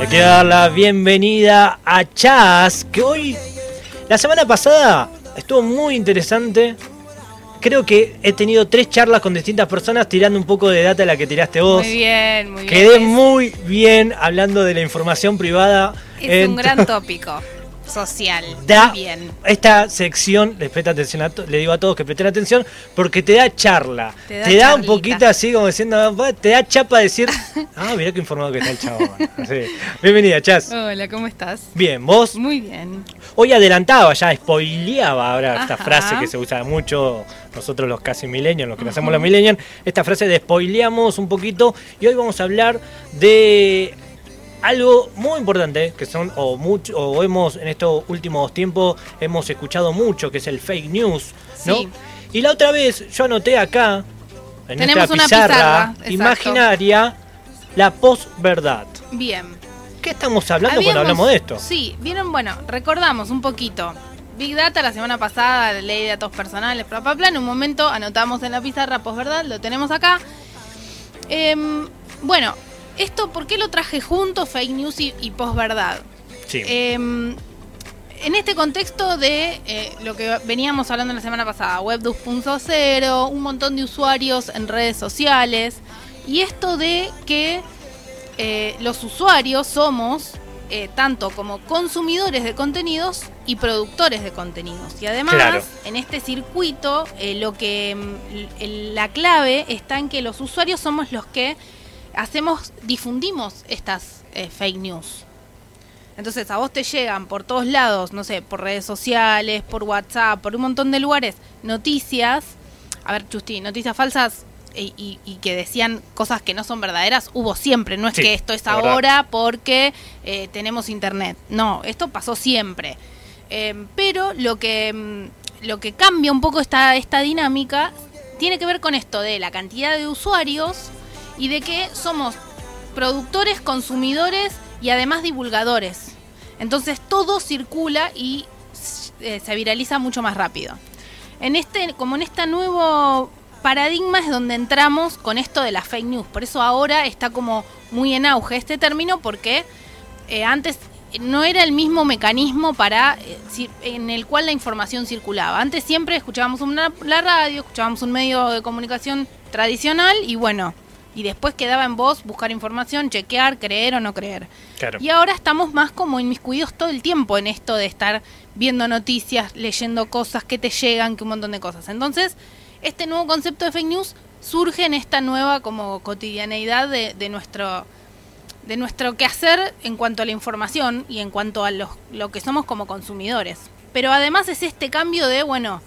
Le quiero dar la bienvenida a Chas, que hoy, la semana pasada, estuvo muy interesante. Creo que he tenido tres charlas con distintas personas tirando un poco de data de la que tiraste vos. Muy bien, muy bien. Quedé muy bien hablando de la información privada. Es un gran tópico social. da bien. esta sección, les presta atención a le digo a todos que presten atención, porque te da charla. Te Te da un poquito así como diciendo, te da chapa decir, ah, mirá qué informado que está el chabón. Así. Bienvenida, Chas. Hola, ¿cómo estás? Bien, vos Muy bien. hoy adelantaba, ya spoileaba ahora esta frase que se usa mucho nosotros los casi millennials, los que nacemos los millennials, esta frase de spoileamos un poquito y hoy vamos a hablar de algo muy importante que son o mucho o hemos en estos últimos tiempos hemos escuchado mucho que es el fake news, ¿no? Sí. Y la otra vez yo anoté acá en Tenemos esta una pizarra, pizarra, exacto. imaginaria la posverdad. Bien. ¿Qué estamos hablando cuando hablamos de esto? Sí, vieron, bueno, recordamos un poquito. Big Data la semana pasada, ley de datos personales, bla, bla, bla. En un momento anotamos en la pizarra, pues verdad, lo tenemos acá. Em, bueno, esto, ¿por qué lo traje junto, fake news y, y posverdad? Sí. Em, en este contexto de eh, lo que veníamos hablando la semana pasada, Web 2.0, un montón de usuarios en redes sociales, y esto de que eh, los usuarios somos eh, tanto como consumidores de contenidos y productores de contenidos. Y además, Claro. en este circuito, eh, lo que mm, la clave está en que los usuarios somos los que hacemos, difundimos estas eh, fake news. Entonces a vos te llegan por todos lados, no sé, por redes sociales, por WhatsApp, por un montón de lugares, noticias. A ver, Chusti, noticias falsas y, y- y que decían cosas que no son verdaderas, hubo siempre. No es Sí, que esto es verdad. ahora porque eh, tenemos internet. No, esto pasó siempre. Eh, pero lo que, mm, lo que cambia un poco esta, esta dinámica tiene que ver con esto de la cantidad de usuarios y de que somos productores, consumidores y además divulgadores. Entonces todo circula y eh, se viraliza mucho más rápido. En este, como en este nuevo paradigma es donde entramos con esto de las fake news. Por eso ahora está como muy en auge este término porque eh, antes no era el mismo mecanismo para eh, en el cual la información circulaba. Antes siempre escuchábamos la radio, escuchábamos un medio de comunicación tradicional y bueno, y después quedaba en vos buscar información, chequear, creer o no creer. Claro. Y ahora estamos más como inmiscuidos todo el tiempo en esto de estar viendo noticias, leyendo cosas que te llegan, que un montón de cosas. Entonces, este nuevo concepto de fake news surge en esta nueva como cotidianeidad de, de nuestro de nuestro quehacer en cuanto a la información y en cuanto a los- lo que somos como consumidores. Pero además es este cambio de, bueno,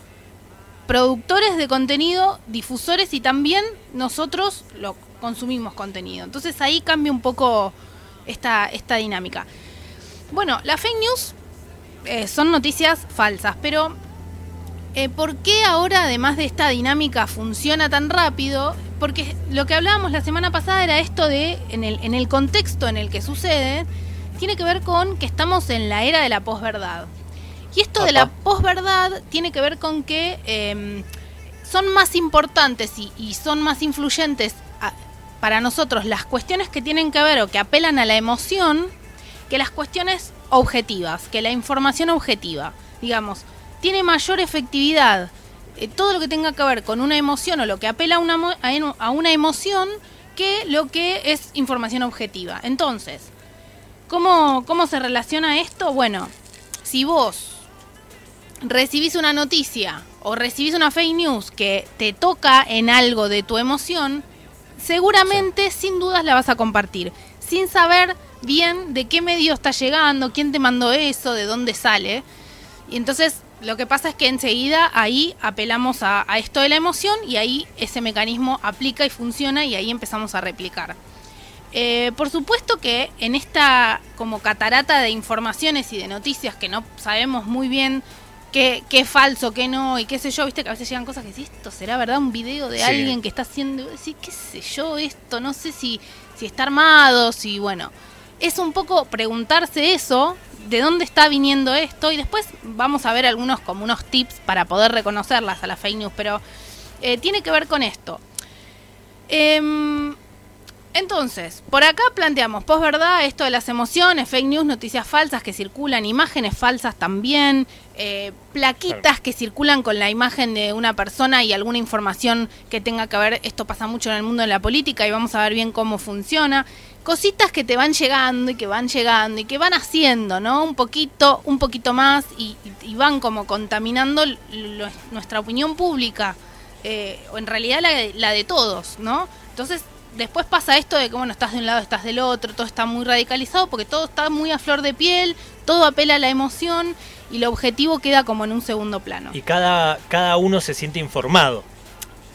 productores de contenido, difusores y también nosotros lo consumimos contenido. Entonces ahí cambia un poco esta, esta dinámica. Bueno, las fake news eh, son noticias falsas, pero eh, ¿por qué ahora, además de esta dinámica, funciona tan rápido? Porque lo que hablábamos la semana pasada era esto de, en el, en el contexto en el que sucede, tiene que ver con que estamos en la era de la posverdad. Y esto de la posverdad tiene que ver con que eh, son más importantes y, y son más influyentes para nosotros las cuestiones que tienen que ver o que apelan a la emoción que las cuestiones objetivas, que la información objetiva, digamos, tiene mayor efectividad eh, todo lo que tenga que ver con una emoción o lo que apela a una, a una emoción que lo que es información objetiva. Entonces, ¿cómo, ¿cómo se relaciona esto? Bueno, si vos recibís una noticia o recibís una fake news que te toca en algo de tu emoción, seguramente sin dudas la vas a compartir, sin saber bien de qué medio está llegando, quién te mandó eso, de dónde sale. Y entonces lo que pasa es que enseguida ahí apelamos a, esto de la emoción y ahí ese mecanismo aplica y funciona y ahí empezamos a replicar. Eh, por supuesto que en esta como catarata de informaciones y de noticias que no sabemos muy bien qué, qué es falso, qué no, y qué sé yo, viste que a veces llegan cosas que decís, esto será verdad, un video de Sí. alguien que está haciendo, decís, qué sé yo, esto, no sé si, si está armado, si bueno. Es un poco preguntarse eso, de dónde está viniendo esto, y después vamos a ver algunos como unos tips para poder reconocerlas a las fake news, pero eh, tiene que ver con esto. Em, Entonces, por acá planteamos posverdad, esto de las emociones, fake news, noticias falsas que circulan, imágenes falsas también, eh, plaquitas que circulan con la imagen de una persona y alguna información que tenga que ver, esto pasa mucho en el mundo de la política y vamos a ver bien cómo funciona. Cositas que te van llegando y que van llegando y que van haciendo, ¿no? Un poquito, un poquito más y, y van como contaminando lo- nuestra opinión pública, eh, o en realidad la de, la de todos, ¿no? Entonces después pasa esto de que, bueno, estás de un lado, estás del otro, todo está muy radicalizado porque todo está muy a flor de piel, todo apela a la emoción y lo objetivo queda como en un segundo plano. Y cada, cada uno se siente informado.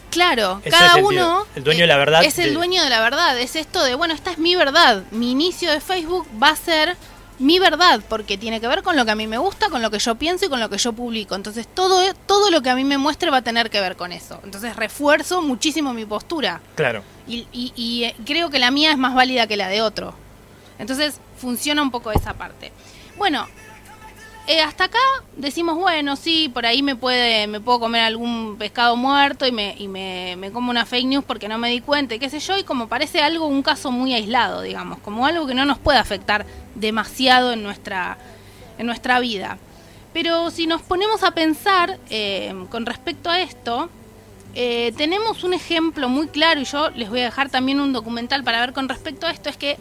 Claro, Ese cada el uno el dueño de la verdad Es el de- dueño de la verdad, es esto de, bueno, esta es mi verdad, mi inicio de Facebook va a ser mi verdad, porque tiene que ver con lo que a mí me gusta, con lo que yo pienso y con lo que yo publico. Entonces todo, todo lo que a mí me muestre va a tener que ver con eso. Entonces refuerzo muchísimo mi postura. Claro. Y, y- y, eh, creo que la mía es más válida que la de otro. Entonces funciona un poco esa parte. Bueno, eh, hasta acá decimos, bueno, sí, por ahí me puede me puedo comer algún pescado muerto y me, y me, como una fake news porque no me di cuenta y qué sé yo, y como parece algo, un caso muy aislado, digamos, como algo que no nos puede afectar demasiado en nuestra, en nuestra vida. Pero si nos ponemos a pensar eh, con respecto a esto, eh, tenemos un ejemplo muy claro y yo les voy a dejar también un documental para ver con respecto a esto, es que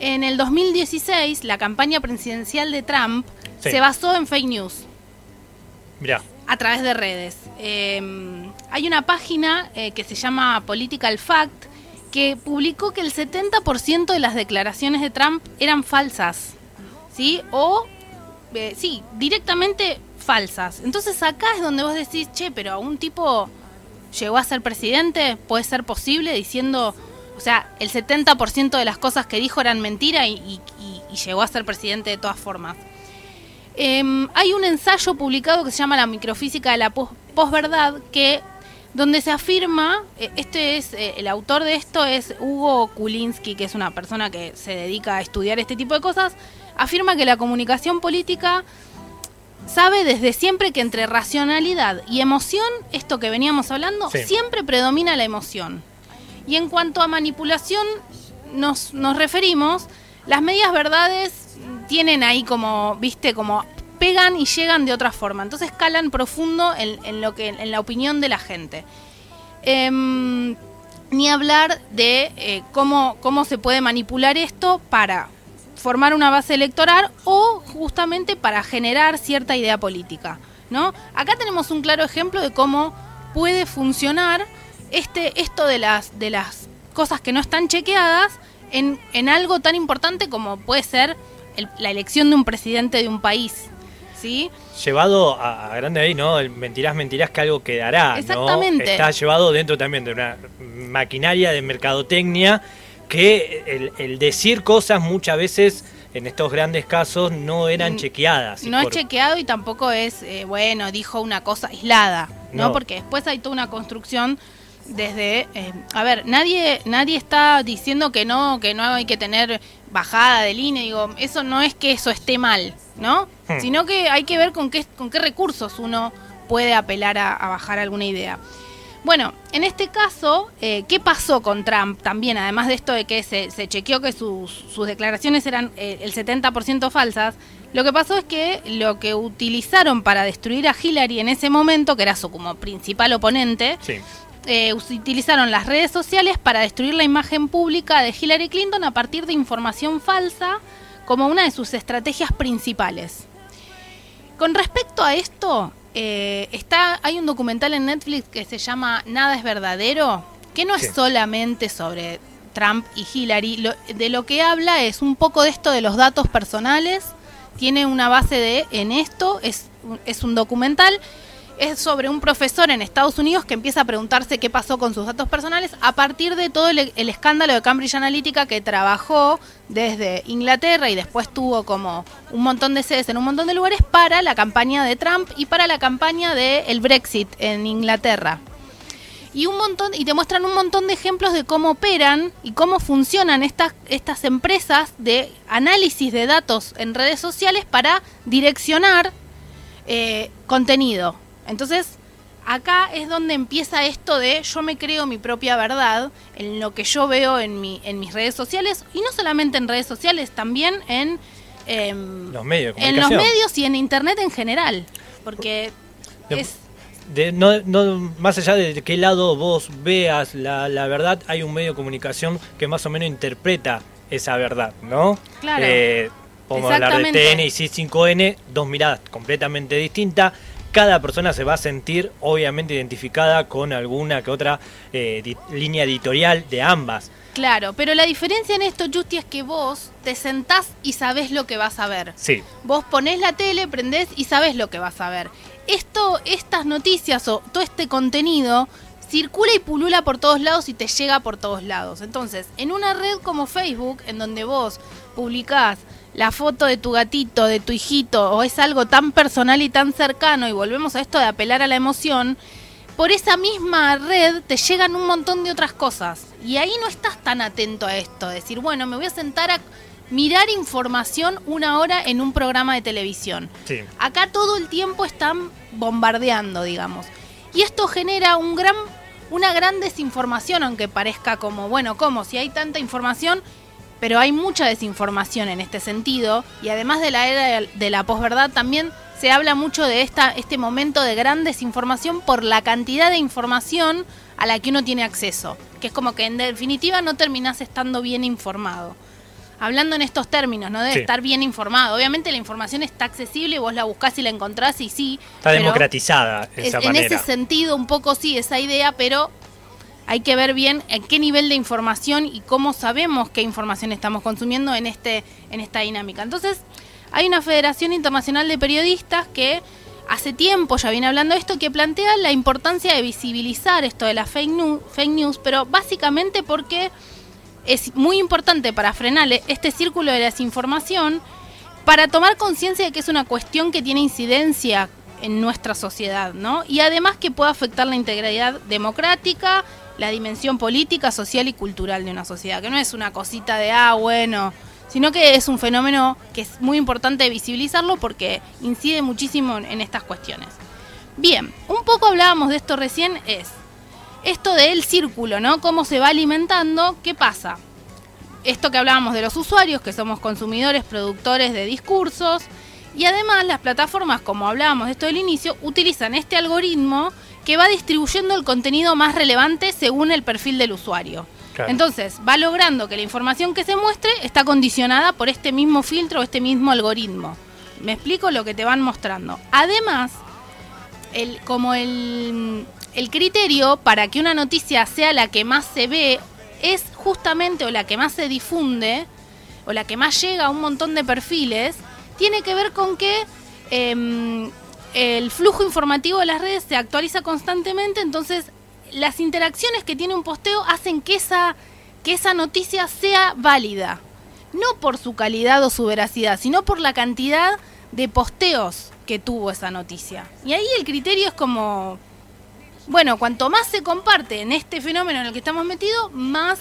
en el 2016 la campaña presidencial de Trump Sí. se basó en fake news Mirá. a través de redes. Eh, hay una página eh, que se llama Political Fact que publicó que el 70% de las declaraciones de Trump eran falsas, ¿sí? O, eh, sí, directamente falsas. Entonces acá es donde vos decís, che, pero un tipo llegó a ser presidente, puede ser posible diciendo, o sea, el 70% de las cosas que dijo eran mentira y- y llegó a ser presidente de todas formas. Em, hay un ensayo publicado que se llama La microfísica de la pos- posverdad que donde se afirma, eh, este es eh, el autor de esto es Hugo Kulinski, que es una persona que se dedica a estudiar este tipo de cosas, afirma que la comunicación política sabe desde siempre que entre racionalidad y emoción, esto que veníamos hablando, Sí. siempre predomina la emoción. Y en cuanto a manipulación nos, nos referimos, las medias verdades tienen ahí como, viste, como pegan y llegan de otra forma. Entonces calan profundo en, en lo que, en la opinión de la gente. Em, ni hablar de eh, cómo, cómo se puede manipular esto para formar una base electoral o justamente para generar cierta idea política. ¿no? Acá tenemos un claro ejemplo de cómo puede funcionar este, esto de las, de las cosas que no están chequeadas en, en algo tan importante como puede ser el- la elección de un presidente de un país. ¿sí? Llevado a, a grande ahí, ¿no? El mentirás, mentirás que algo quedará, ¿no? Exactamente. Está llevado dentro también de una maquinaria de mercadotecnia que el, el decir cosas muchas veces en estos grandes casos no eran Mm, chequeadas. No es por- chequeado y tampoco es, eh, bueno, dijo una cosa aislada, ¿no? No. Porque después hay toda una construcción desde, eh, a ver, nadie nadie está diciendo que no, que no hay que tener bajada de línea, digo, eso no es que eso esté mal, ¿no? Hmm. Sino que hay que ver con qué, con qué recursos uno puede apelar a, a bajar alguna idea. Bueno, en este caso, eh, ¿qué pasó con Trump también? Además de esto de que se, se chequeó que sus, sus declaraciones eran eh, el 70% falsas, lo que pasó es que lo que utilizaron para destruir a Hillary en ese momento, que era su como principal oponente, Sí. Eh, utilizaron las redes sociales para destruir la imagen pública de Hillary Clinton a partir de información falsa como una de sus estrategias principales. Con respecto a esto, eh, está, hay un documental en Netflix que se llama Nada es verdadero, que no Sí. es solamente sobre Trump y Hillary. Lo- de lo que habla es un poco de esto de los datos personales. Tiene una base de en esto, es, es un documental. Es sobre un profesor en Estados Unidos que empieza a preguntarse qué pasó con sus datos personales a partir de todo el, escándalo de Cambridge Analytica que trabajó desde Inglaterra y después tuvo como un montón de sedes en un montón de lugares para la campaña de Trump y para la campaña del el Brexit en Inglaterra y un montón y te muestran un montón de ejemplos de cómo operan y cómo funcionan estas estas empresas de análisis de datos en redes sociales para direccionar eh, contenido. Entonces acá es donde empieza esto de yo me creo mi propia verdad en lo que yo veo en, mi, en mis redes sociales y no solamente en redes sociales, también en, em, los medios de en los medios y en internet en general. Porque De- es... de- no, no- más allá de qué lado vos veas la, la verdad, hay un medio de comunicación que más o menos interpreta esa verdad, ¿no? Claro. Eh, podemos hablar de. TN y C5N, dos miradas completamente distintas. Cada persona se va a sentir obviamente identificada con alguna que otra eh, línea editorial de ambas. Claro, pero la diferencia en esto, Justi, es que vos te sentás y sabés lo que vas a ver. Sí, Vos ponés la tele, prendés y sabés lo que vas a ver. Esto, estas noticias o todo este contenido circula y pulula por todos lados y te llega por todos lados. Entonces, en una red como Facebook, en donde vos publicás la foto de tu gatito, de tu hijito, o es algo tan personal y tan cercano, y volvemos a esto de apelar a la emoción, por esa misma red te llegan un montón de otras cosas. Y ahí no estás tan atento a esto. Decir, bueno, me voy a sentar a mirar información una hora en un programa de televisión. sí. Acá todo el tiempo están bombardeando, digamos. Y esto genera un gran, una gran desinformación, aunque parezca como, bueno, ¿cómo? Si hay tanta información, pero hay mucha desinformación en este sentido. Y además de la era de la posverdad, también se habla mucho de esta, este momento de gran desinformación por la cantidad de información a la que uno tiene acceso. Que es como que en definitiva no terminás estando bien informado. Hablando en estos términos, ¿no? De Sí. estar bien informado. Obviamente la información está accesible, vos la buscás y la encontrás y sí. Está democratizada es- esa en manera. ese sentido, un poco sí, esa idea, pero hay que ver bien en qué nivel de información y cómo sabemos qué información estamos consumiendo en, este, en esta dinámica. Entonces, hay una Federación Internacional de Periodistas que hace tiempo ya viene hablando de esto, que plantea la importancia de visibilizar esto de la fake news, fake news pero básicamente porque es muy importante para frenar este círculo de desinformación, para tomar conciencia de que es una cuestión que tiene incidencia en nuestra sociedad, ¿no? Y además que puede afectar la integridad democrática, la dimensión política, social y cultural de una sociedad, que no es una cosita de, ah, bueno, sino que es un fenómeno que es muy importante visibilizarlo porque incide muchísimo en- estas cuestiones. Bien, un poco hablábamos de esto recién, es esto del círculo, ¿no? Cómo se va alimentando, ¿qué pasa? Esto que hablábamos de los usuarios, que somos consumidores, productores de discursos, y además las plataformas, como hablábamos de esto del inicio, utilizan este algoritmo que va distribuyendo el contenido más relevante según el perfil del usuario. Claro. Entonces, va logrando que la información que se muestre está condicionada por este mismo filtro, este mismo algoritmo. Me explico lo que te van mostrando. Además, el, como el, el criterio para que una noticia sea la que más se ve es justamente o la que más se difunde o la que más llega a un montón de perfiles, tiene que ver con que em, el flujo informativo de las redes se actualiza constantemente, entonces las interacciones que tiene un posteo hacen que esa, que esa noticia sea válida. No por su calidad o su veracidad, sino por la cantidad de posteos que tuvo esa noticia. Y ahí el criterio es como, bueno, cuanto más se comparte en este fenómeno en el que estamos metidos, más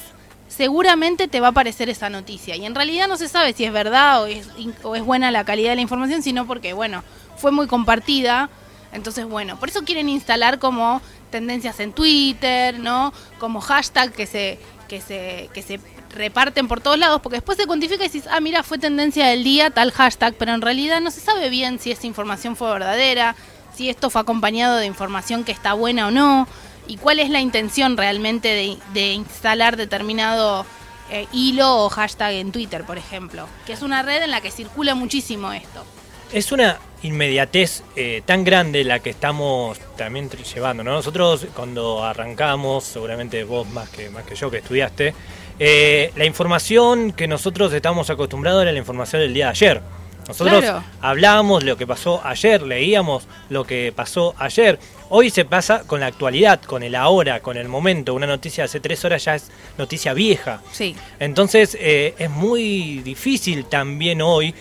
seguramente te va a aparecer esa noticia. Y en realidad no se sabe si es verdad o es, o es buena la calidad de la información, sino porque, bueno, fue muy compartida. Entonces, bueno, por eso quieren instalar como tendencias en Twitter, ¿no? Como hashtag que se, que se, que se reparten por todos lados, porque después se cuantifica y dices, ah, mira, fue tendencia del día tal hashtag, pero en realidad no se sabe bien si esa información fue verdadera, si esto fue acompañado de información que está buena o no, y cuál es la intención realmente de, instalar determinado eh, hilo o hashtag en Twitter, por ejemplo, que es una red en la que circula muchísimo esto. Es una inmediatez eh, tan grande la que estamos también llevando, ¿no? Nosotros cuando arrancamos, seguramente vos más que, más que yo que estudiaste, eh, la información que nosotros estamos acostumbrados era la información del día de ayer. Nosotros Claro. hablábamos lo que pasó ayer, leíamos lo que pasó ayer. Hoy se pasa con la actualidad, con el ahora, con el momento. Una noticia de hace tres horas ya es noticia vieja. Sí. Entonces eh, es muy difícil también hoy.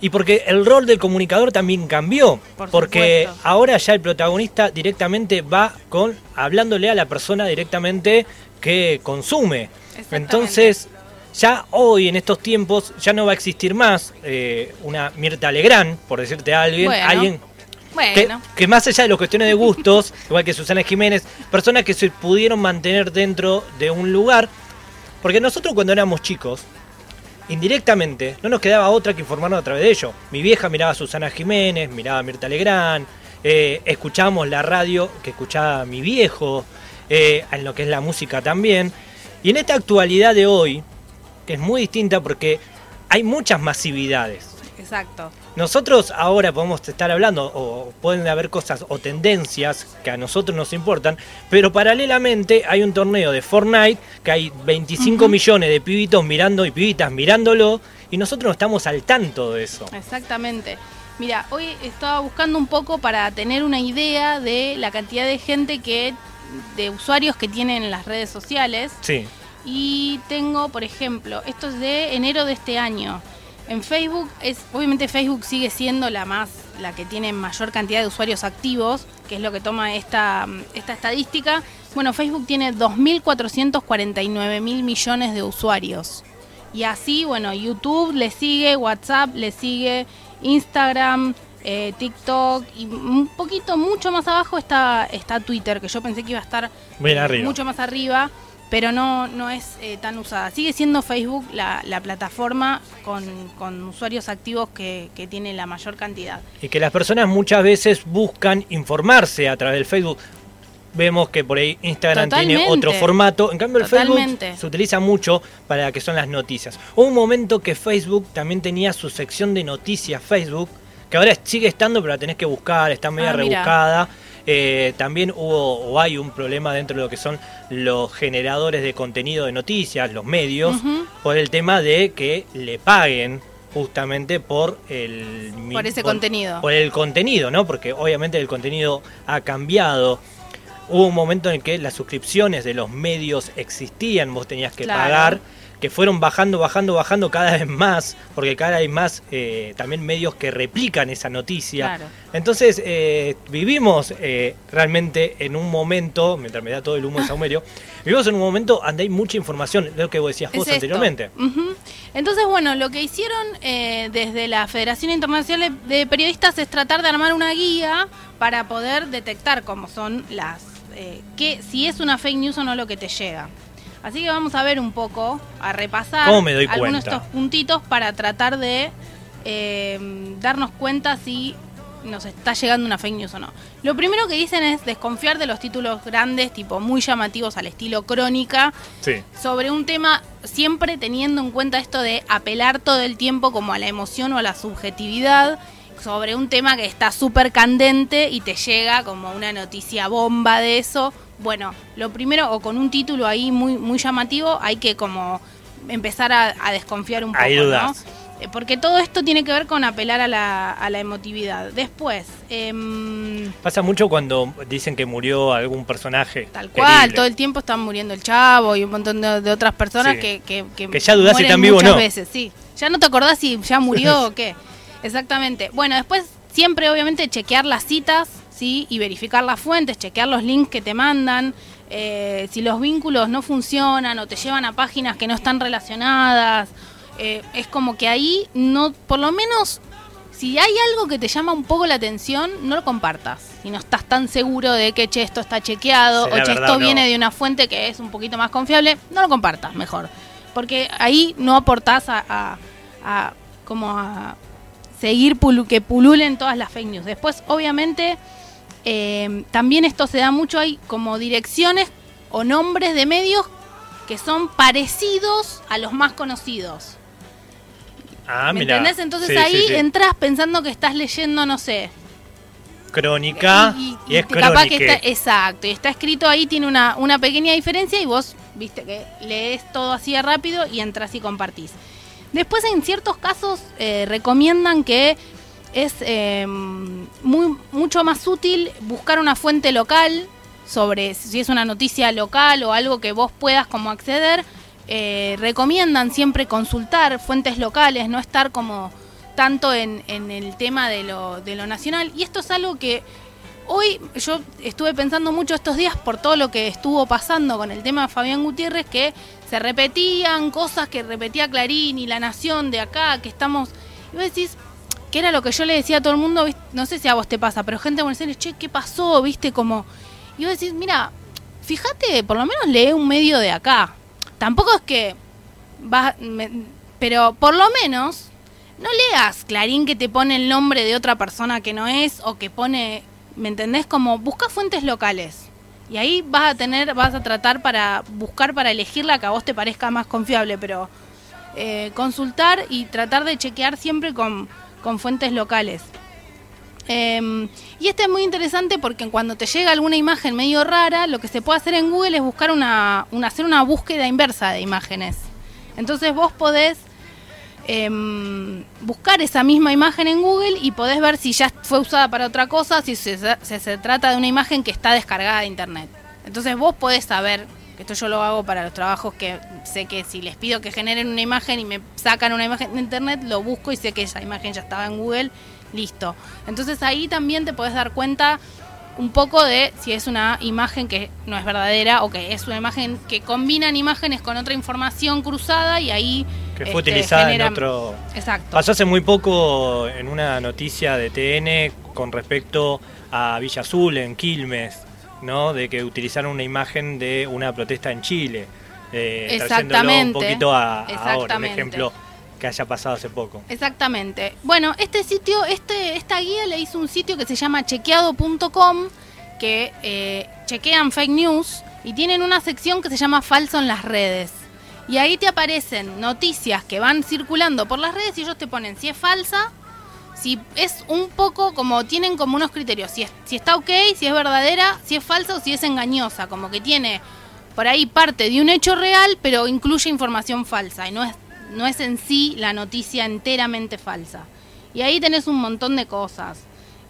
Y porque el rol del comunicador también cambió. Por porque supuesto. ahora ya el protagonista directamente va con hablándole a la persona directamente que consume. Entonces, ya hoy en estos tiempos ya no va a existir más eh, una Mirta Legrand, por decirte a alguien, Bueno. alguien Bueno. Que, que más allá de las cuestiones de gustos, igual que Susana Jiménez, personas que se pudieron mantener dentro de un lugar. Porque nosotros cuando éramos chicos, indirectamente, no nos quedaba otra que informarnos a través de ello. Mi vieja miraba a Susana Jiménez, miraba a Mirta Legrand, eh, escuchábamos la radio que escuchaba mi viejo, eh, en lo que es la música también. Y en esta actualidad de hoy, que es muy distinta porque hay muchas masividades. Exacto. Nosotros ahora podemos estar hablando, o pueden haber cosas o tendencias que a nosotros nos importan, pero paralelamente hay un torneo de Fortnite que hay 25 Ujú. millones de pibitos mirando y pibitas mirándolo, y nosotros no estamos al tanto de eso. Exactamente. Mira, hoy estaba buscando un poco para tener una idea de la cantidad de gente que, de usuarios que tienen las redes sociales. Sí. Y tengo, por ejemplo, esto es de enero de este año. En Facebook, es, obviamente Facebook sigue siendo la más, la que tiene mayor cantidad de usuarios activos, que es lo que toma esta, esta estadística. Bueno, Facebook tiene 2.449 mil millones de usuarios. Y así, bueno, YouTube le sigue, WhatsApp le sigue, Instagram, eh, TikTok y un poquito, mucho más abajo está, está Twitter, que yo pensé que iba a estar Bien arriba. mucho más arriba, pero no, no es eh, tan usada. Sigue siendo Facebook la, la plataforma con, con usuarios activos que, que tiene la mayor cantidad. Y que las personas muchas veces buscan informarse a través del Facebook. Vemos que por ahí Instagram tiene otro formato. En cambio, el Totalmente. Facebook se utiliza mucho para que son las noticias. Hubo un momento que Facebook también tenía su sección de noticias Facebook, que ahora sigue estando, pero la tenés que buscar, está media Ah, mira. Eh, también hubo o hay un problema dentro de lo que son los generadores de contenido de noticias, los medios, por el tema de que le paguen justamente por el Por ese contenido. por el contenido, ¿no? Porque obviamente el contenido ha cambiado. Hubo un momento en que las suscripciones de los medios existían, vos tenías que Claro. pagar, que fueron bajando, bajando, bajando cada vez más, porque cada vez más eh, también medios que replican esa noticia. Claro. Entonces eh, vivimos eh, realmente en un momento, mientras me da todo el humo de Saumerio, vivimos en un momento donde hay mucha información, lo que vos decías vos anteriormente. Entonces, bueno, lo que hicieron eh, desde la Federación Internacional de Periodistas es tratar de armar una guía para poder detectar cómo son las... eh, que, si es una fake news o no lo que te llega. Así que vamos a ver un poco, a repasar ¿Cómo me doy algunos de estos puntitos para tratar de eh, darnos cuenta si nos está llegando una fake news o no. Lo primero que dicen es desconfiar de los títulos grandes, tipo muy llamativos al estilo crónica, Sí. sobre un tema siempre teniendo en cuenta esto de apelar todo el tiempo como a la emoción o a la subjetividad sobre un tema que está súper candente y te llega como una noticia bomba de eso. Bueno, lo primero, o con un título ahí muy, muy llamativo, hay que como empezar a, a desconfiar un poco, Ahí ¿no? dudás. Eh, Porque todo esto tiene que ver con apelar a la, a la emotividad. Después, em, Pasa mucho cuando dicen que murió algún personaje. Tal cual, todo el tiempo están muriendo el chavo y un montón de, de otras personas Sí. que, que, que, Que ya dudás si están vivos o muchas no. veces, sí. Ya no te acordás si ya murió o qué. Exactamente. Bueno, después siempre obviamente chequear las citas, ¿sí? Y verificar las fuentes, chequear los links que te mandan. eh, si los vínculos no funcionan o te llevan a páginas que no están relacionadas. eh, es como que ahí no, por lo menos si hay algo que te llama un poco la atención, no lo compartas. Si no estás tan seguro de que, che, esto está chequeado o che, esto no. viene de una fuente que es un poquito más confiable, no lo compartas mejor. Porque ahí no aportás a, a- a- como a seguir pulu- que pululen todas las fake news. Después, obviamente, eh, también esto se da mucho, hay como direcciones o nombres de medios que son parecidos a los más conocidos. Ah, ¿Me mirá. entendés? Entonces Sí, ahí sí, sí. entras pensando que estás leyendo, no sé. Crónica y, y es capaz que está, exacto, y está escrito ahí, tiene una, una pequeña diferencia y vos, viste, que lees todo así de rápido y entras y compartís. Después, en ciertos casos, eh, recomiendan que es eh, muy, mucho más útil buscar una fuente local sobre si es una noticia local o algo que vos puedas como acceder. Eh, recomiendan siempre consultar fuentes locales, no estar como tanto en, en el tema de lo, de lo nacional. Y esto es algo que hoy yo estuve pensando mucho estos días por todo lo que estuvo pasando con el tema de Fabián Gutiérrez, que se repetían cosas que repetía Clarín y La Nación de acá, que estamos... Y vos decís, que era lo que yo le decía a todo el mundo, no sé si a vos te pasa, pero gente de Buenos Aires, che, ¿qué pasó? ¿Viste? Como, y vos decís, mira, fíjate, por lo menos lee un medio de acá. Tampoco es que vas, pero por lo menos no leas Clarín que te pone el nombre de otra persona que no es o que pone, ¿me entendés? Como busca fuentes locales. Y ahí vas a tener, vas a tratar para buscar para elegir la que a vos te parezca más confiable, pero eh, consultar y tratar de chequear siempre con, fuentes locales. Em, y este es muy interesante porque cuando te llega alguna imagen medio rara, lo que se puede hacer en Google es buscar una, hacer una búsqueda inversa de imágenes. Entonces vos podés em, buscar esa misma imagen en Google y podés ver si ya fue usada para otra cosa, si se, se, trata de una imagen que está descargada de internet. Entonces vos podés saber, esto yo lo hago para los trabajos que sé que si les pido que generen una imagen y me sacan una imagen de internet, lo busco y sé que esa imagen ya estaba en Google, listo. Entonces ahí también te podés dar cuenta un poco de si es una imagen que no es verdadera o que es una imagen que combinan imágenes con otra información cruzada y ahí que fue este, utilizada en otro exacto pasó hace muy poco en una noticia de TN con respecto a Villa Azul en Quilmes no de que utilizaron una imagen de una protesta en Chile eh, exactamente un poquito a, ahora un ejemplo que haya pasado hace poco. Exactamente. Bueno, este sitio, este, esta guía le hizo un sitio que se llama chequeado.com, que eh, chequean fake news y tienen una sección que se llama falso en las redes. Y ahí te aparecen noticias que van circulando por las redes y ellos te ponen si es falsa, si es un poco como tienen como unos criterios, si, es, si está ok, si es verdadera, si es falsa o si es engañosa, como que tiene por ahí parte de un hecho real, pero incluye información falsa y no es no es en sí la noticia enteramente falsa. Y ahí tenés un montón de cosas.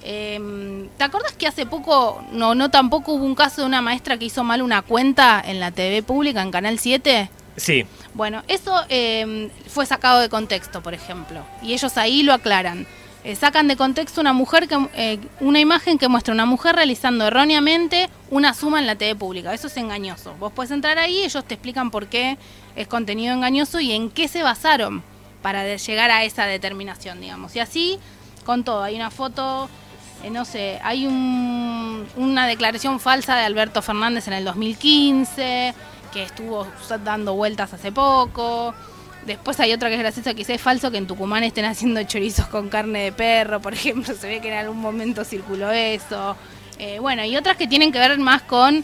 Em, ¿Te acuerdas que hace poco, no, no tampoco hubo un caso de una maestra que hizo mal una cuenta en la TV pública, en Canal 7? Sí. Bueno, eso em, fue sacado de contexto, por ejemplo. Y ellos ahí lo aclaran. Eh, sacan de contexto una mujer que, eh, una imagen que muestra una mujer realizando erróneamente una suma en la TV pública. Eso es engañoso. Vos puedes entrar ahí, ellos te explican por qué es contenido engañoso y en qué se basaron para llegar a esa determinación, digamos. Y así con todo. Hay una foto, eh, no sé, hay una declaración falsa de Alberto Fernández en el 2015 que estuvo dando vueltas hace poco. Después hay otra que es graciosa, dice, es falso que en Tucumán estén haciendo chorizos con carne de perro, por ejemplo, se ve que en algún momento circuló eso. Eh, bueno, y otras que tienen que ver más con,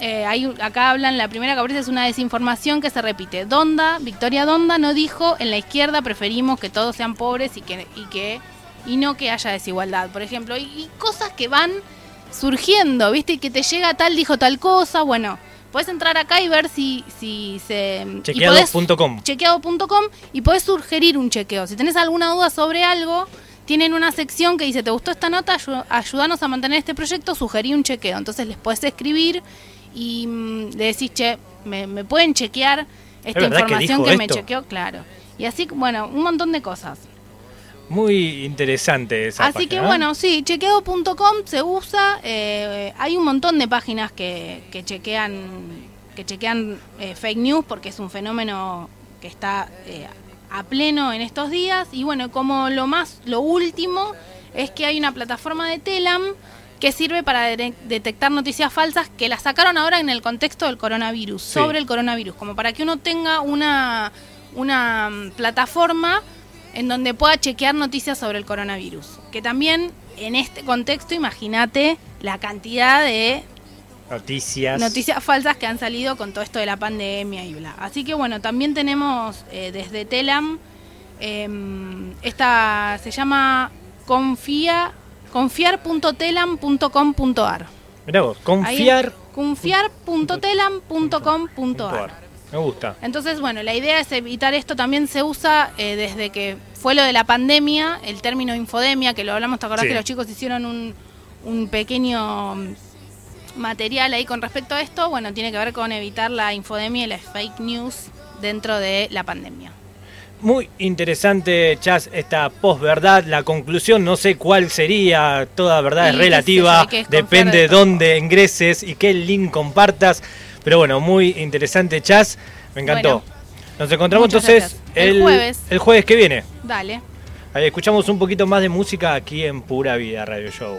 eh, hay, acá hablan, la primera que aparece es una desinformación que se repite. Donda, Victoria Donda no dijo, en la izquierda preferimos que todos sean pobres y que, y que y no que haya desigualdad, por ejemplo. Y, y cosas que van surgiendo, ¿viste? Que te llega tal, dijo tal cosa, bueno Puedes entrar acá y ver si, si se... Chequeado.com. Chequeado.com y puedes sugerir un chequeo. Si tenés alguna duda sobre algo, tienen una sección que dice, ¿te gustó esta nota? Ayúdanos a mantener este proyecto, sugerí un chequeo. Entonces les puedes escribir y mm, le decís, che, me, pueden chequear esta información que, me chequeó? Claro. Y así, bueno, un montón de cosas. Muy interesante esa Así que bueno, sí, chequeo.com se usa. Eh, hay un montón de páginas que, que chequean que chequean eh, fake news porque es un fenómeno que está eh, a pleno en estos días. Y bueno, como lo más, lo último es que hay una plataforma de Telam que sirve para detectar noticias falsas que la sacaron ahora en el contexto del coronavirus, sobre el coronavirus, como para que uno tenga una, una mm, plataforma en donde pueda chequear noticias sobre el coronavirus. Que también en este contexto, imagínate la cantidad de noticias. noticias falsas que han salido con todo esto de la pandemia y bla. Así que bueno, también tenemos eh, desde Telam, em, esta se llama confía, confiar.telam.com.ar. Mirá vos, confiar. Confiar.telam.com.ar. Me gusta. Entonces, bueno, la idea es evitar esto. También se usa eh, desde que fue lo de la pandemia, el término infodemia, que lo hablamos, ¿te acordás que los chicos hicieron un, un pequeño material ahí con respecto a esto? Bueno, tiene que ver con evitar la infodemia y la fake news dentro de la pandemia. Muy interesante, Chas, esta posverdad. La conclusión, no sé cuál sería, toda verdad es relativa, depende de dónde ingreses y qué link compartas. Pero bueno, muy interesante, Chas. Me encantó. Nos encontramos entonces el, jueves. El jueves que viene. Dale. Ahí escuchamos un poquito más de música aquí en Pura Vida Radio Show.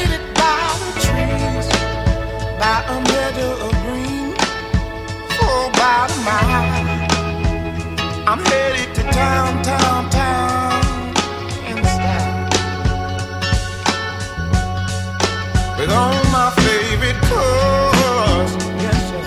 by a meadow of green mile. I'm headed to town, town, town in style with all my favorite. Yes, sir.